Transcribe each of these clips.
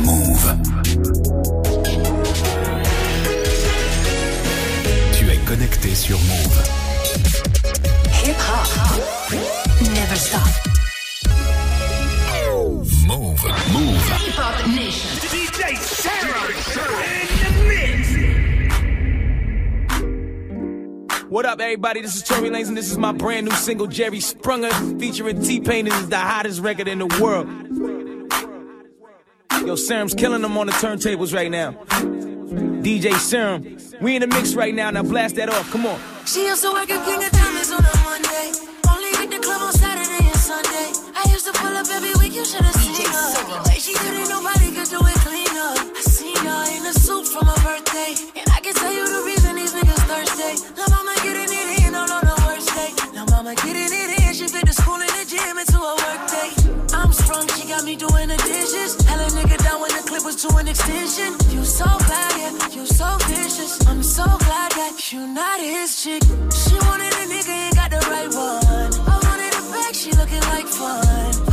Move. Tu es connecté sur Move. Hip hop. Never stop. What up, everybody? This is Tory Lanez, and this is my brand new single, Jerry Sprunger, featuring T-Pain. This is the hottest record in the world. Yo, Serom's killing them on the turntables right now. DJ Serom, we in the mix right now. Now blast that off. Come on. She used to work at King of Diamonds on a Monday. Only hit the club on Saturday and Sunday. I used to pull up every week, you should have seen her. Way she did it, nobody could do it cleaner. I seen her in a suit for my birthday. And I can tell you the reason these niggas thirsty. Into a work day. I'm sprung, she got me doing the dishes. Hella nigga down when the clip was to an extension. You so bad, yeah, you so vicious. I'm so glad that you not his chick. She wanted a nigga, ain't got the right one. I wanted a bag, she looking like fun.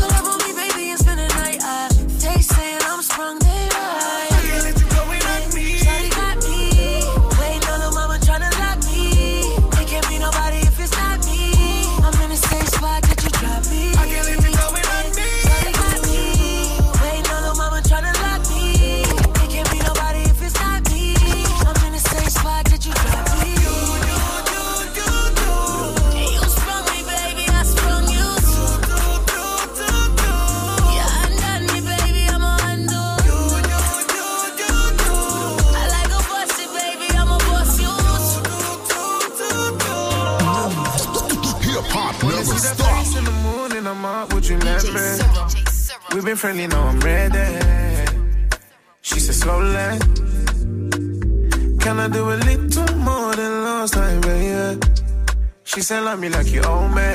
We've been friendly, now I'm ready. She said slowly. Can I do a little more than last time, baby? She said love me like you own me.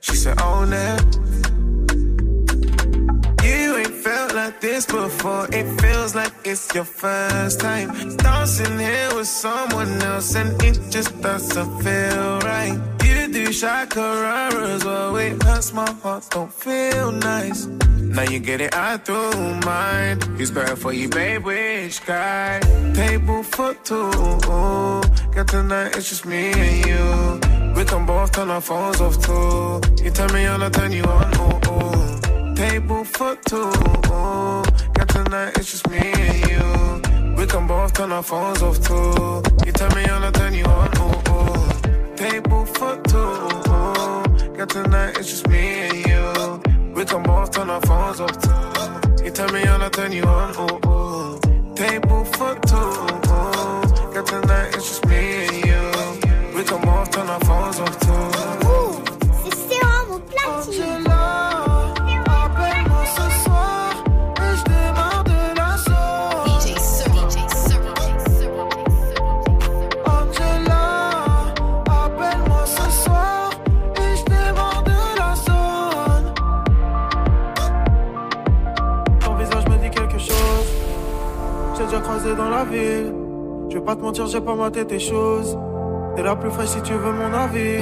She said own it. You ain't felt like this before. It feels like it's your first time. Dancing here with someone else, and it just doesn't feel right. Do shakara as well. It hurts my heart, don't feel nice. Now you get it out through mind. Who's better for you, babe? Which guy? Table for two. Got tonight, it's just me and you. We can both turn our phones off too. You turn me I turn you on. Ooh, ooh. Table for two. Got tonight, it's just me and you. We can both turn our phones off too. You turn me I turn you on. Ooh, ooh. Table for two. Got tonight, it's just me and you. We can both turn our phones off too. You turn me on, I turn you on. Ooh, ooh. Table for two. Got tonight, it's just me and you. We can both turn our phones off too. Ville. Je vais pas te mentir, j'ai pas maté tes choses. T'es la plus fraîche si tu veux mon avis.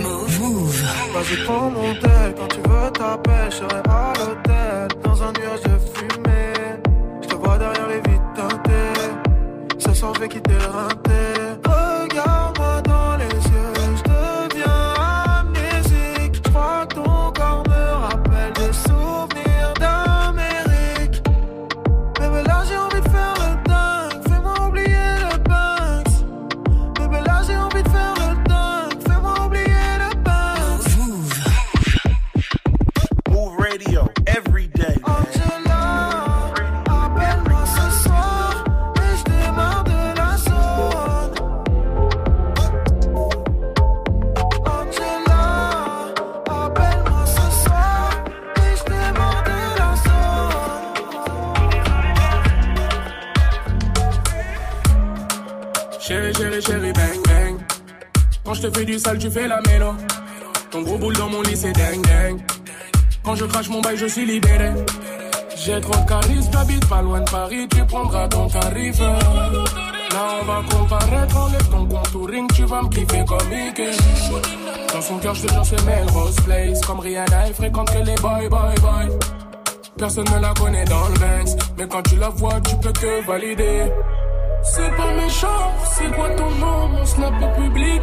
Vas-y, prends mon tel. Quand tu veux t'appeler, je serai à l'hôtel. Dans un nuage de fumée. Je te vois derrière les vitres teintées. Ce soir, je vais quitter le tu fais la mélo. Ton gros boule dans mon lit, c'est dingue, dingue. Quand je crache mon bail, je suis libéré. J'ai trop de charisme, j'habite pas loin de Paris, tu prendras ton tarif. Là, on va comparaître, enlève ton contouring, tu vas me kiffer comme Ike. Dans son cœur, je te jure, c'est Melrose Place. Comme Rihanna, elle fréquente que les boy, boy, boy. Personne ne la connaît dans le Banks, mais quand tu la vois, tu peux que valider. C'est pas méchant, c'est quoi ton nom, mon snap est public.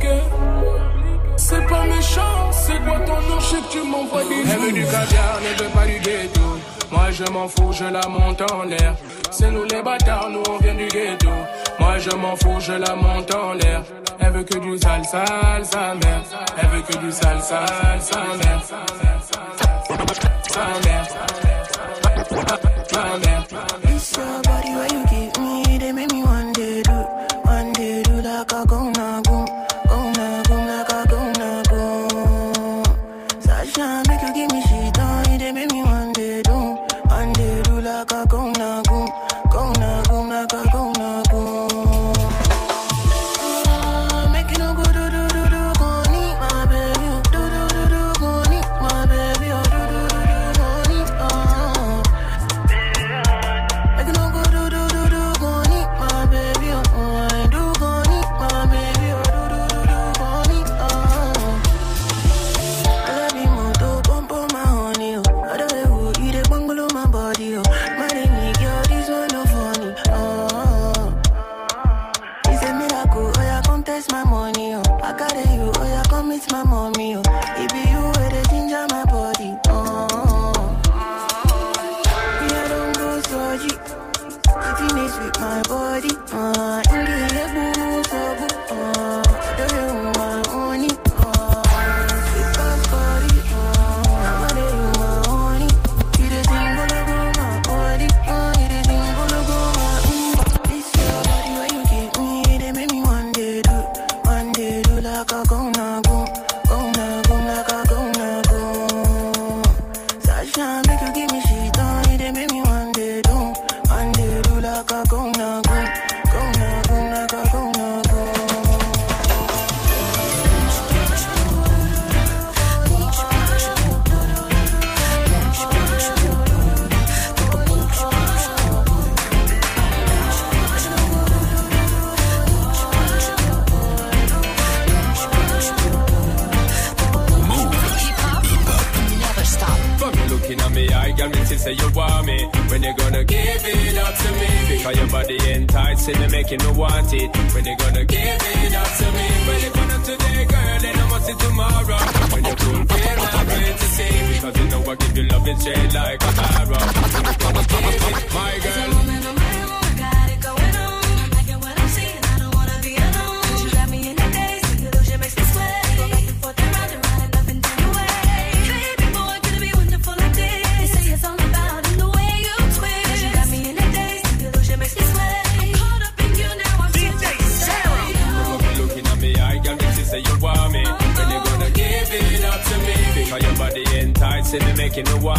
C'est pas méchant, c'est quoi ton nom, je que tu m'envoies des Elle veut du caviar, ne veut pas du ghetto. Moi je m'en fous, je la monte en l'air. C'est nous les bâtards, nous on vient du ghetto. Moi je m'en fous, je la monte en l'air. Elle veut que du sale, sale, sa mère. Elle veut que du sale, sale, sa mère. Sa mère. Sa mère.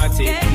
party.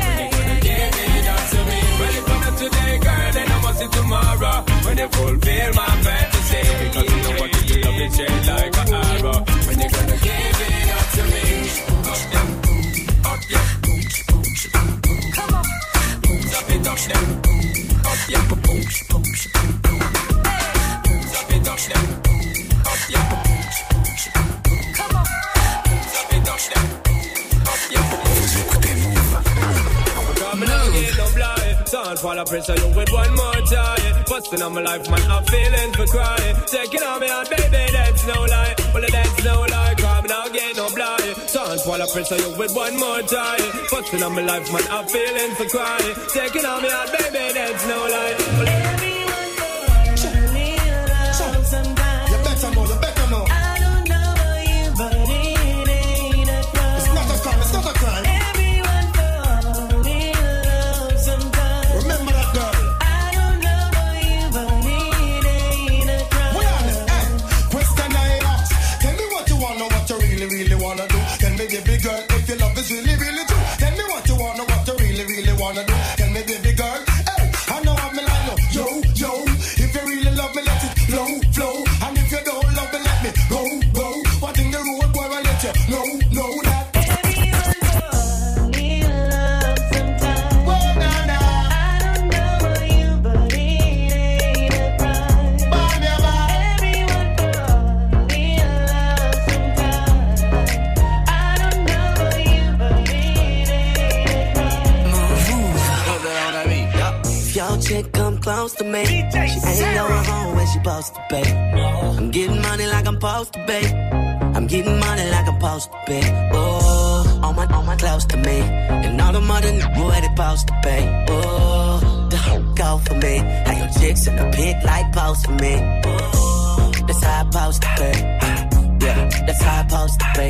pressure you with one more time. Fucking on my life, man, I'm feeling for crying, Taking on me, I chick come close to me. She ain't going home when she supposed to be. I'm getting money like I'm supposed to be. I'm getting money like I'm supposed to be. Oh, all my, all my close to me. And all the mother niggas where they supposed to be. Oh, the whole go for me. How your chicks in the pig like post for me. Oh, that's how I supposed to be. Yeah, that's how I supposed to be.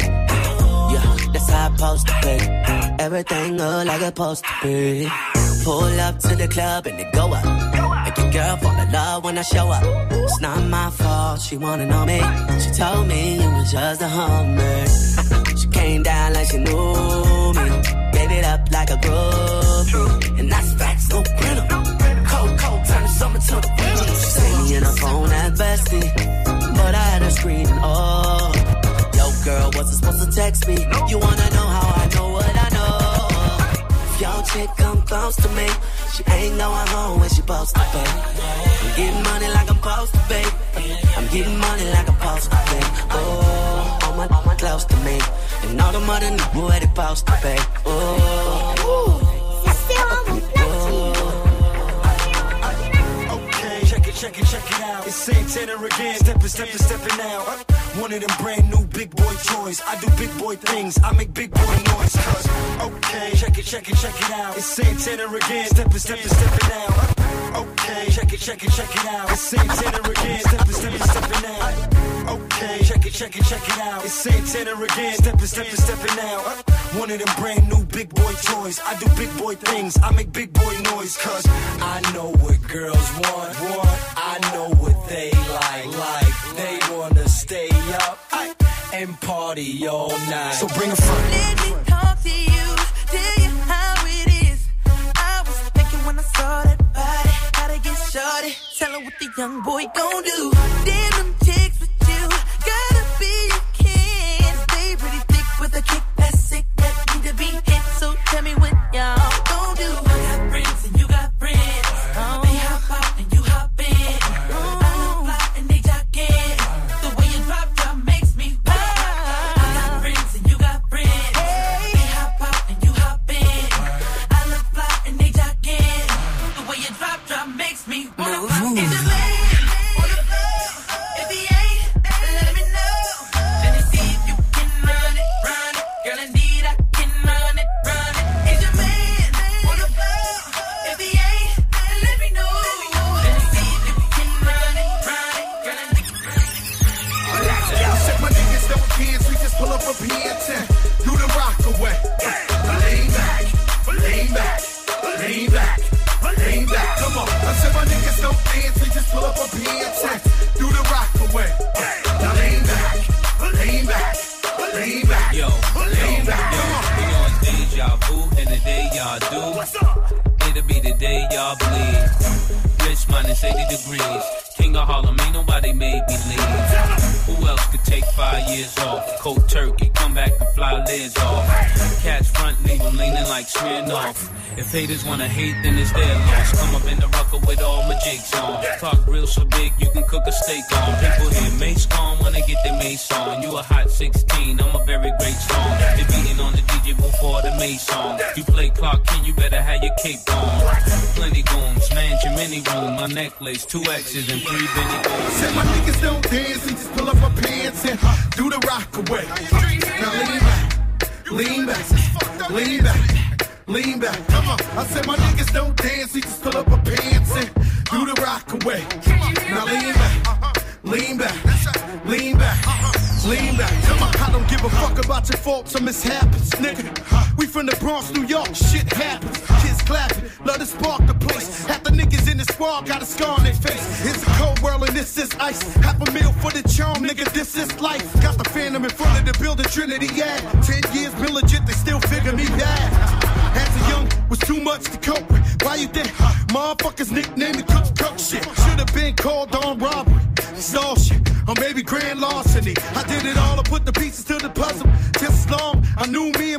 Yeah, that's how I supposed to be. Everything look like it's supposed to be. Pull up to the club and they go up. Make your girl fall in love when I show up. It's not my fault, she wanna know me. She told me you was just a hummer. she came down like she knew me. Gave it up like a groupie. And that's facts, no printer. Cold, cold, turn the summer to the winter. She say me in her phone at bestie. But I had her screaming, oh. Yo, girl, wasn't supposed to text me. You wanna know how If your chick come close to me, she ain't going home when she supposed to be. I'm getting money like I'm supposed to be. I'm getting money like I'm supposed to be. Oh, all my, all my close to me. And all the mother niggas where they supposed to be. Oh, Okay, check it, check it, check it out. It's Santana again, stepping, stepping, stepping out. One of them brand new big boy toys. I do big boy things, I make big boy noise. Cause, okay, check it, check it, check it out. It's Santana again, stepping, stepping, stepping out. Okay, check it, check it, check it out. It's Santana again, stepping, stepping, stepping out. Okay, check it, check it, check it out. It's Santana again, stepping, stepping, stepping out. One of them brand new big boy toys. I do big boy things, I make big boy noise. Cause I know what girls want, want. I know what they like, like. They wanna stay up and party all night. So bring a friend. Let me talk to you, tell you how it is. I was thinking when I saw that body, gotta get shorty. Tell her what the young boy gon' do. Damn don't dance, we just pull up a and do the rock away. Now lean back, lean back, lean back, Yo, lean back. On. we on deja vu, and the day y'all do, it'll be the day y'all bleed. Rich minus 80 degrees. King of Harlem, ain't nobody made me leave. Take five years off? Cold turkey, come back and fly lids off. Catch front, leave 'em leaning like Smirnoff. If haters wanna hate, then it's their loss. Come up in the rucker with all my jigs on. Talk real so big, you can cook a steak on. People hear Mase they get their mace on. You a hot 16, I'm a very great song. They beating on the DJ before the Mase song. You play Clark Kent, you better have your cape on. Plenty goons, mansion, mini room, my necklace, two X's and three Benny goons. Said my niggas don't dance, we just pull up our pants and do the rock away. Now lean back, lean back, lean back, lean back. Come on. I said my niggas don't dance, we just pull up our pants and do the rock away. About your faults or mishaps, nigga. We from the Bronx, New York, shit happens. Kids clapping, love to spark the place. Half the niggas in the squad got a scar on their face. It's a cold world and this is ice. Half a meal for the charm, nigga, this is life. Got the phantom in front of the building, Trinity, yeah. Ten years been legit, they still figure me bad. As a young, was too much to cope with. Why you think motherfuckers nicknamed me Cook Cook shit? Should've been called on robbery. Shit, or maybe grand larceny. I did it all, I put the pieces to the puzzle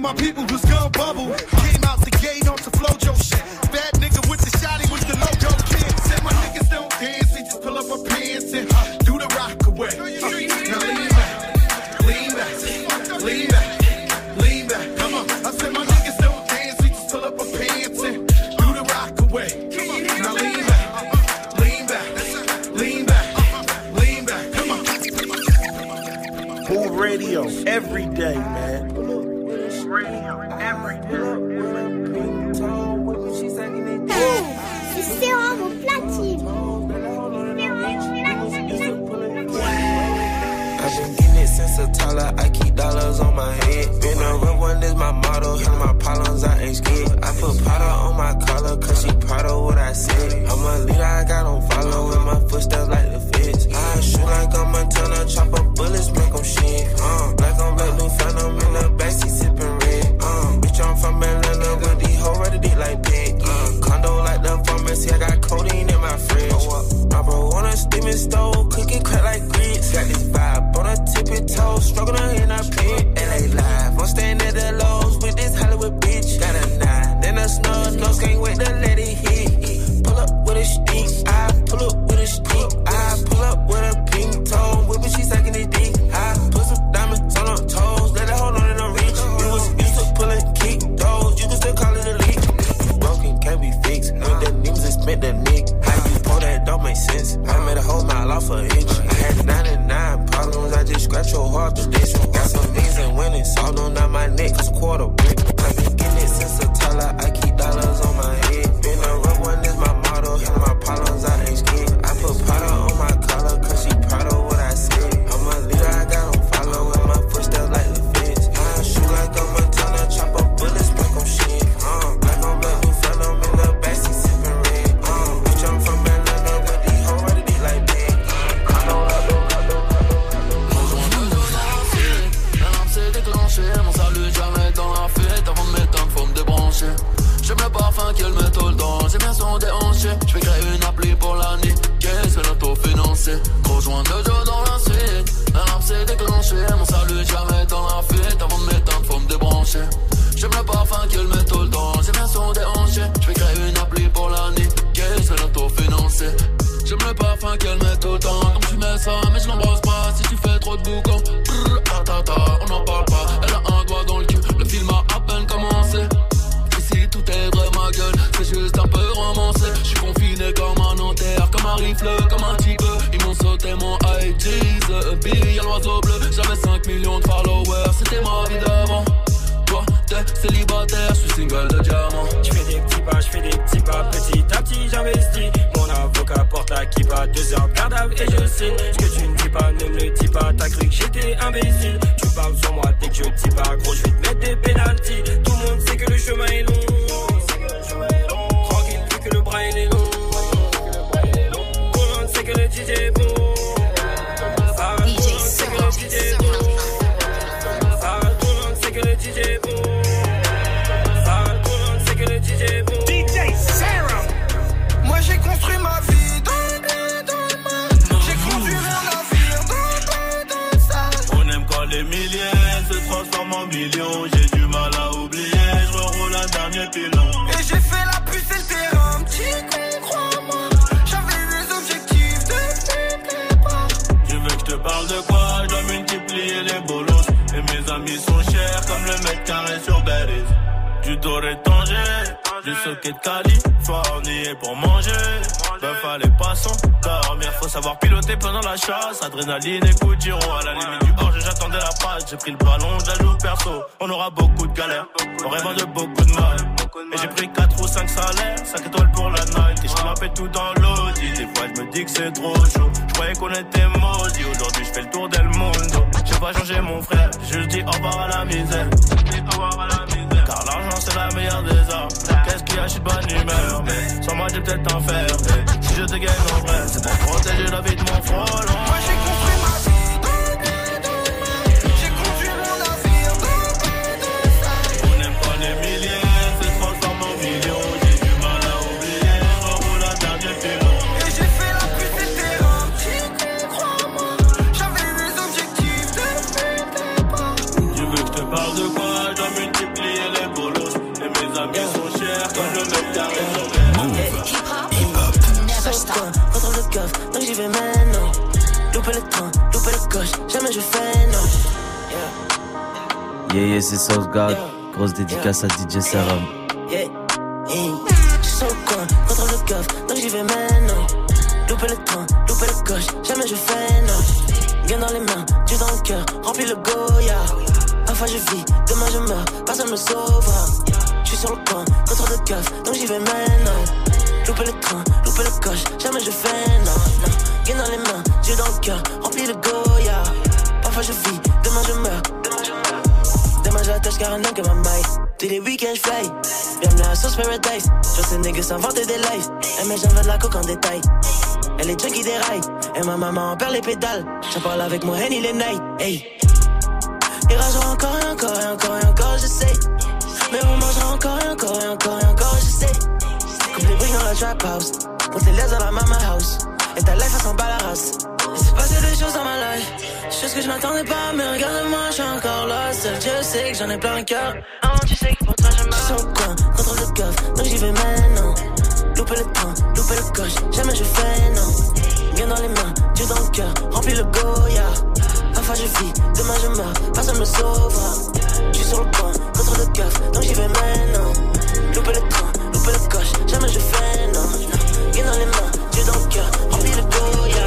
my people was gun bubble. Came out the gate on the flojo shit. Bad nigga with the shotty with the logo kid. Said my niggas don't dance, they just pull up our pants and uh, do the rock away. Uh, now lean back, lean back, lean back, lean back. Come on, I said my niggas don't dance, they just pull up our pants and do the rock away. Come on, now lean back. Radio every day, man. Célibataire Je fais des petits pas, je fais des petits pas, petit à petit j'investis. Mon avocat porte la kippa, deux heures de garde et je signe. Ce que tu ne dis pas, ne me le dis pas, t'as cru que j'étais imbécile. Tu parles sur moi dès que je dis pas, gros, je socket de Californie et pour manger. Ben fallait pas s'endormir, faut savoir piloter pendant la chasse. Adrénaline et coup de giro, à la limite du hors, j'attendais la passe. J'ai pris le ballon, je la joue perso. On aura beaucoup de galères, on rêve de beaucoup de mal. Et j'ai pris 4 ou 5 salaires, 5 étoiles pour la night. Et je m'appelle tout dans l'audi. Des fois je me dis que c'est trop chaud. Je croyais qu'on était maudits, aujourd'hui je fais le tour del mundo. J'ai pas changé mon frère, je dis au revoir à la misère. Au revoir à la misère. L'argent c'est la meilleure des armes. Qu'est-ce qui achète bonne humeur sans moi j'ai peut-être enfermé. Si je te gagne en vrai, c'est pour protéger la vie de mon frôlon. J'y vais maintenant. Louper le train, louper le coche, jamais je fais non. Yeah, yeah, c'est Southgard. Grosse dédicace à DJ Serum. Yeah, yeah. Je suis sur le coin, contrôle le coffre, donc j'y vais maintenant. Louper le train, louper le coche, jamais je fais non. Bien dans les mains, Dieu dans le cœur, remplis le Goya. Parfois je vis, demain je meurs, personne me sauvera. Je suis sur le coin, contrôle le coffre, donc j'y vais maintenant. Louper le train, louper le coche, jamais je fais non, non. Bien dans les mains, Dieu dans le cœur, remplis le Goya. Parfois je vis, demain je meurs, demain je meurs. Demain car un homme que ma maille. Tous les week-ends j'fly. Bienvenue à Sauce Paradise. Je ces niggas s'inventer des lives. Elle met jamais de la coque en détail. Elle est junkie des rails. Et ma maman en perd les pédales. J'en parle avec mon Henny les nights. Hey. Il ragera encore et encore et encore et encore, je sais. Mais on mangera encore et encore et encore et encore, je sais. La trap house. Monte les dans la mama house. Et ta life, elle s'en bat la race. Il s'est passé des choses dans ma life. Choses que je m'attendais pas, mais regarde-moi, je suis encore là. Seul Dieu sait que j'en ai plein le cœur. Ah, tu sais que pour toi, je meurs. Je suis au coin, le coffre, donc j'y vais maintenant. Louper le train, louper le coche, jamais je fais non. Bien dans les mains, Dieu dans le cœur, remplis le Goya. Parfois je vis, demain je meurs, personne me sauvera. Je suis sur le coin, contrôle le coffre, donc j'y vais maintenant. Louper le train, coupe le coche, jamais je fais non. Une dans les mains, Dieu dans le cœur, remplis le Goya.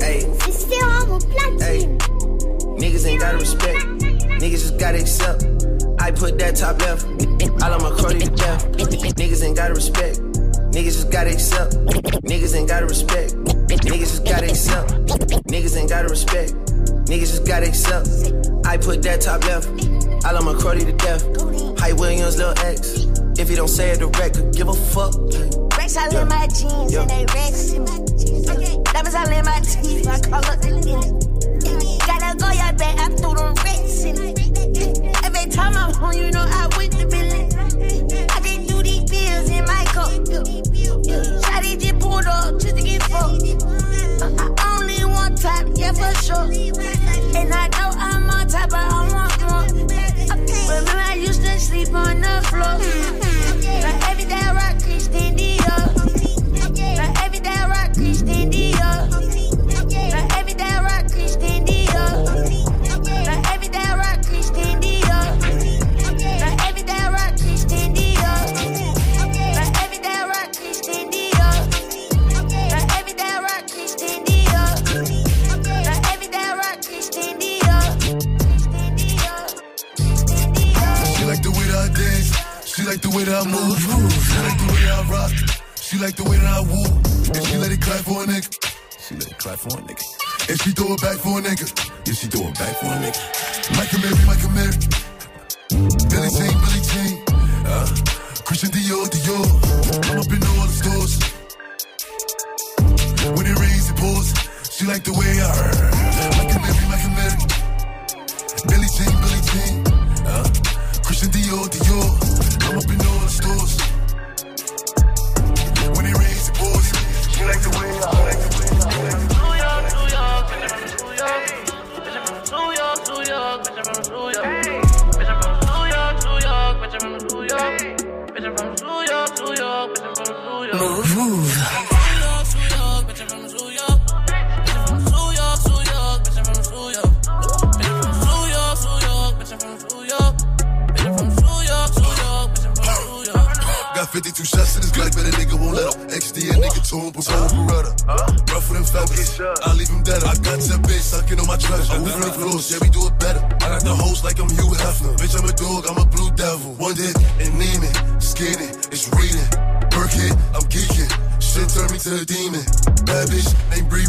Hey. It's still almost platine. Hey. Niggas ain't gotta respect, niggas just gotta accept. I put that top left, all of my cruddy to death. Niggas ain't gotta respect, niggas just gotta accept. Niggas ain't gotta respect, niggas just gotta accept. Niggas ain't gotta respect, niggas just gotta accept. I put that top left. All on my cruddy to death. Hype Williams, Lil X. If you don't say it direct, could give a fuck. Rex all in my jeans Yeah. and they Rex in my jeans. Diamonds all in my teeth, my color in it. Gotta go your back, I threw them Rex in it. Every time I'm home, you know I went throw it back for a nigga. Yeah, she throw it back for a nigga. Michael Mary, Michael Mary. Billie Jean, Billie Jean. Uh, Christian Dior, Dior. I'm up in all the stores. When it rains, it pours. She like the way I Michael Mary, Michael Mary. Billie Jean, Billie Jean. Uh, Christian Dior, Dior. Me to a demon. Bad bitch named Bree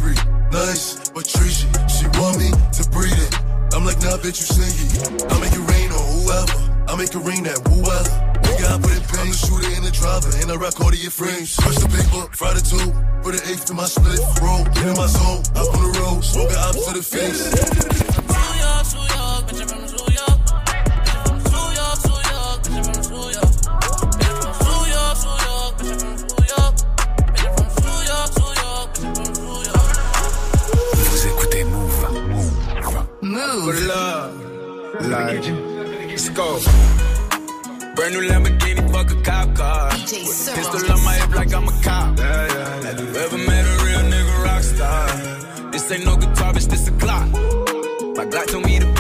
Nice, but treachy. She want me to breathe it. I'm like, nah, bitch, you sing it. I make it rain on whoever. I make it rain at whoever. Nigga, I put it pain. I'm the shooter in the driver, and I rock all of your frames. Crush the paper, fry the two. Put an eighth in my split, roll. Get in my zone, up on the road. Smoke it up to the face. Like, let's go. Brand new Lamborghini, fuck a cop car. Pistol on my hip like I'm a cop. Have you ever met a real nigga rock star? This ain't no guitar, bitch, this a clock. My Glock told me to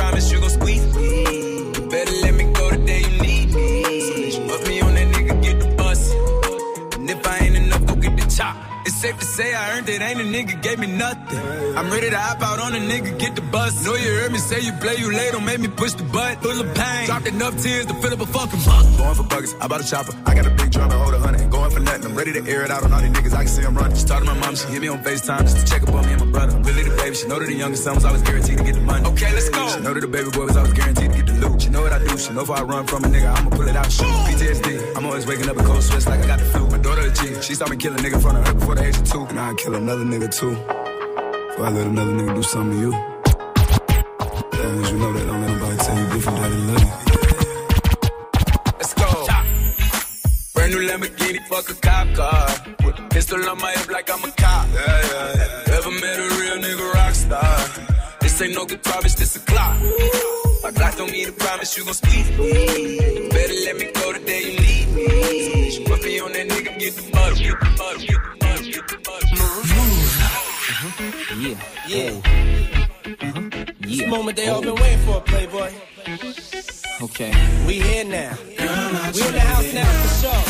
safe to say I earned it, ain't a nigga gave me nothing. I'm ready to hop out on a nigga, get the bus. Know you heard me say you play, you late, don't make me push the butt. Full of pain, dropped enough tears to fill up a fucking buck. Going for buggers, I bought a chopper. I got a big drum to hold a hundred. Going for nothing. I'm ready to air it out on all these niggas. I can see I'm running. She talked to my mom, she hit me on FaceTime just to check up on me and my brother. I'm really the baby. She know that the youngest son was always guaranteed to get the money. Okay, let's go. She know that the baby boy was always guaranteed to get the know what I do. She know if I run from a nigga, I'ma pull it out shoot. PTSD. I'm always waking up in cold sweats like I got the flu. My daughter a G. She saw me kill a nigga in front of her before the age of two. And I kill another nigga too. Before I let another nigga do something to you. As long as you know that, don't let nobody tell you different that they love you. Let's go. Brand new Lamborghini, fuck a cop car. With a pistol on my hip like I'm a cop. Yeah, yeah, yeah. Ever met a real nigga rock star? This ain't no guitar, bitch, this a clock. My Glock don't need a promise, you gon' squeeze me. Better let me go the day you need me. So put me on that nigga, get the butter, get the butter, get the butter, get the butter. Uh-huh. Yeah. Yeah. Oh. Uh-huh. This moment they all oh. been waiting for, Playboy. Okay. We here now. We in the house now for sure.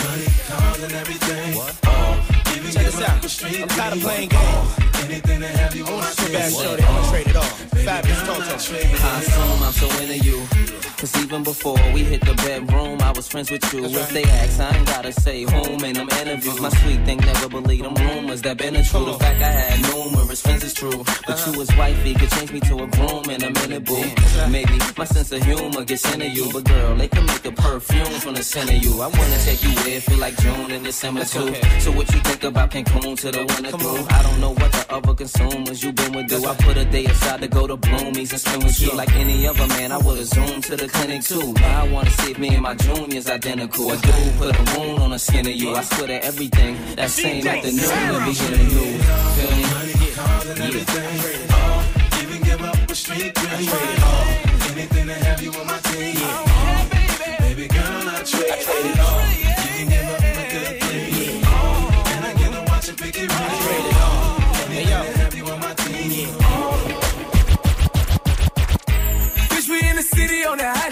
What? Check this out. I'm tired of playing games. Anything to have you want you bad shorty. I'm gonna trade it all. Fabolous Toto. I assume I'm so into you. Cause even before we hit the bedroom, I was friends with you. If they ask, I ain't gotta say whom in them interviews. My sweet thing never believe them rumors that been a true. The fact I had numerous friends is true. But you as wifey could change me to a groom in a minute, boo. Maybe my sense of humor gets into you. But girl, they can make a perfume from the scent of you. I wanna take you where feel like June and December too. So what you think about Cancun to the winter through? I don't know what the other consumers you been with do. I put a day aside to go to Bloomies and spend with you like any other man. I would've zoomed to the clinic too. Now I wanna see if me and my junior's identical. A dude put a wound on the skin of you. I swear to everything that same afternoon to begin new. Feel me? Yeah. Uh, even give up a street dream. All, uh, anything to have you on my team. Oh, Baby girl, I trade it all. You can give up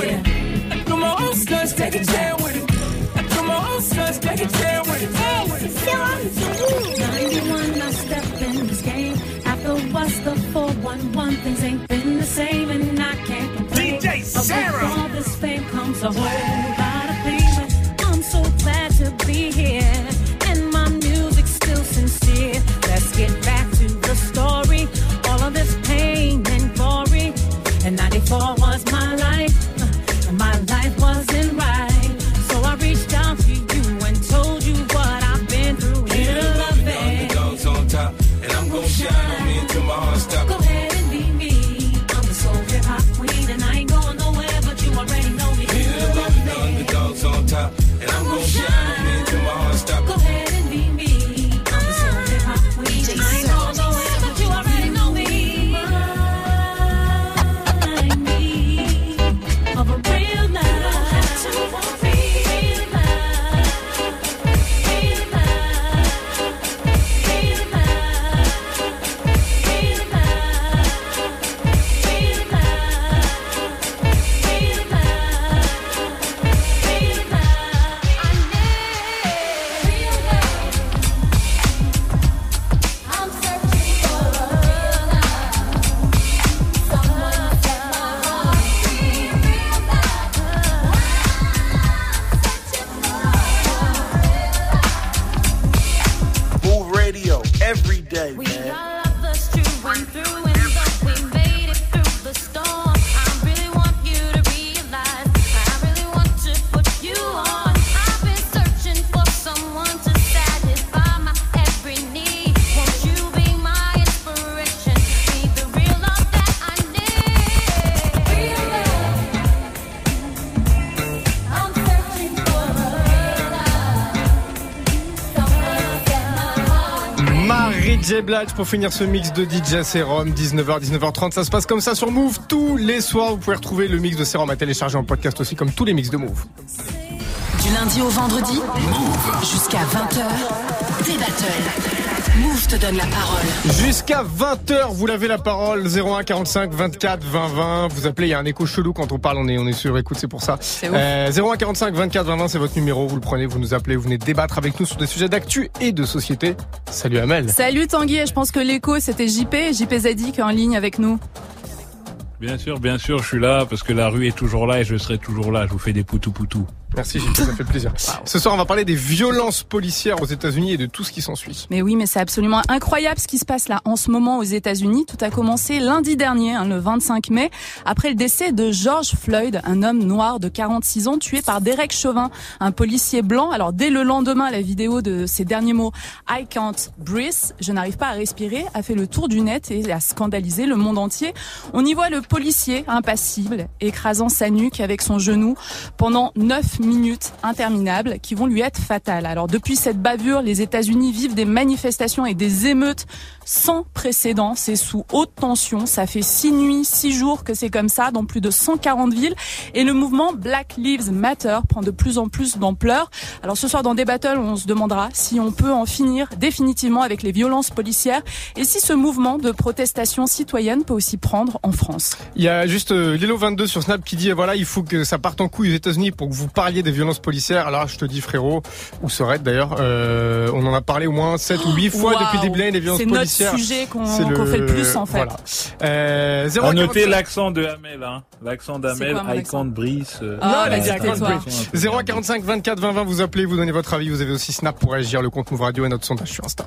Jackie with it. I my own stunts, Jackie Chan with it. I do my own stunts, Jackie Marie J. Blige pour finir ce mix de DJ Serum, 19h, 19h30. Ça se passe comme ça sur Move tous les soirs. Vous pouvez retrouver le mix de Serum à télécharger en podcast aussi, comme tous les mix de Move. Du lundi au vendredi, jusqu'à 20h, tes battles. Move te donne la parole. Jusqu'à 20h, vous l'avez la parole. 01 45 24 20 20. Vous appelez, il y a un écho chelou quand on parle. On est, on est sur écoute, c'est pour ça. Euh, 01 45 24 20 20, c'est votre numéro. Vous le prenez, vous nous appelez, vous venez débattre avec nous sur des sujets d'actu et de société. Salut Amel. Salut Tanguy, je pense que l'écho c'était JP, JP Zadi qui est en ligne avec nous. Bien sûr, bien sûr, je suis là parce que la rue est toujours là et je serai toujours là. Je vous fais des poutou poutou. Merci ça fait plaisir. Ce soir, on va parler des violences policières aux États-Unis et de tout ce qui s'ensuit. Mais oui, mais c'est absolument incroyable ce qui se passe là en ce moment aux États-Unis. Tout a commencé lundi dernier, hein, le 25 mai, après le décès de George Floyd, un homme noir de 46 ans tué par Derek Chauvin, un policier blanc. Alors dès le lendemain, la vidéo de ses derniers mots "I can't breathe", je n'arrive pas à respirer, a fait le tour du net et a scandalisé le monde entier. On y voit le policier impassible écrasant sa nuque avec son genou pendant 9 5 minutes interminables qui vont lui être fatales. Alors depuis cette bavure, les États-Unis vivent des manifestations et des émeutes sans précédent. C'est sous haute tension. Ça fait six nuits, six jours que c'est comme ça dans plus de 140 villes. Et le mouvement Black Lives Matter prend de plus en plus d'ampleur. Alors ce soir dans des battles, on se demandera si on peut en finir définitivement avec les violences policières et si ce mouvement de protestation citoyenne peut aussi prendre en France. Il y a juste euh, Lilo22 sur Snap qui dit voilà, il faut que ça parte en couille aux États-Unis pour que vous parliez des violences policières. Alors je te dis frérot, ou serait d'ailleurs, euh, on en a parlé au moins 7 ou 8 fois depuis le début de l'année, les violences C'est notre policières. sujet qu'on fait le plus en fait. Voilà. Euh, 0 À noter l'accent de Hamel, hein. L'accent d'Hamel, quoi, mon I accent can't breathe. euh, Ah, Non, bah, il a dit c'était I can't toi. breathe. 0 45 24 20 20, vous appelez, vous donnez votre avis, vous avez aussi Snap pour réagir, le compte Move Radio et notre sondage sur Insta.